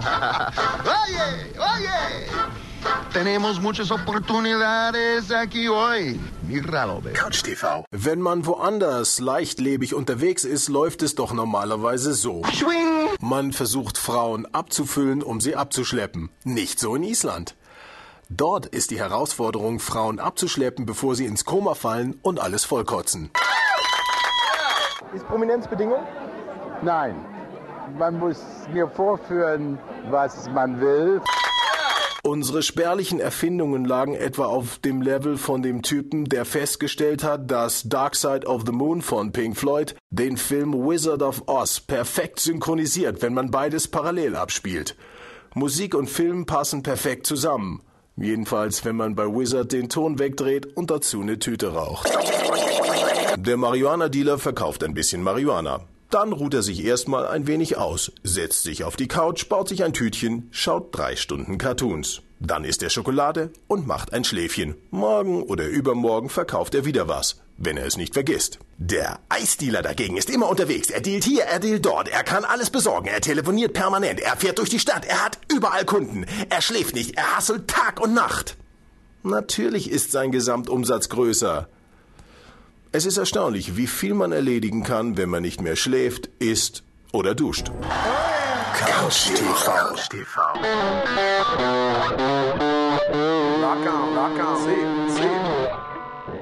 oye, oye. Tenemos muchas oportunidades aquí hoy. Couch TV. Wenn man woanders leichtlebig unterwegs ist, läuft es doch normalerweise so. Schwing. Man versucht Frauen abzufüllen, um sie abzuschleppen. Nicht so in Island. Dort ist die Herausforderung, Frauen abzuschleppen, bevor sie ins Koma fallen und alles vollkotzen. Ist Prominenz Bedingung? Nein. Man muss mir vorführen, was man will. Unsere spärlichen Erfindungen lagen etwa auf dem Level von dem Typen, der festgestellt hat, dass Dark Side of the Moon von Pink Floyd den Film Wizard of Oz perfekt synchronisiert, wenn man beides parallel abspielt. Musik und Film passen perfekt zusammen. Jedenfalls, wenn man bei Wizard den Ton wegdreht und dazu eine Tüte raucht. Der Marihuana-Dealer verkauft ein bisschen Marihuana. Dann ruht er sich erstmal ein wenig aus, setzt sich auf die Couch, baut sich ein Tütchen, schaut drei Stunden Cartoons. Dann isst er Schokolade und macht ein Schläfchen. Morgen oder übermorgen verkauft er wieder was, wenn er es nicht vergisst. Der Eisdealer dagegen ist immer unterwegs. Er dealt hier, er dealt dort. Er kann alles besorgen. Er telefoniert permanent. Er fährt durch die Stadt. Er hat überall Kunden. Er schläft nicht. Er hasselt Tag und Nacht. Natürlich ist sein Gesamtumsatz größer. Es ist erstaunlich, wie viel man erledigen kann, wenn man nicht mehr schläft, isst oder duscht. Couch TV. Rock on, rock on. See, see.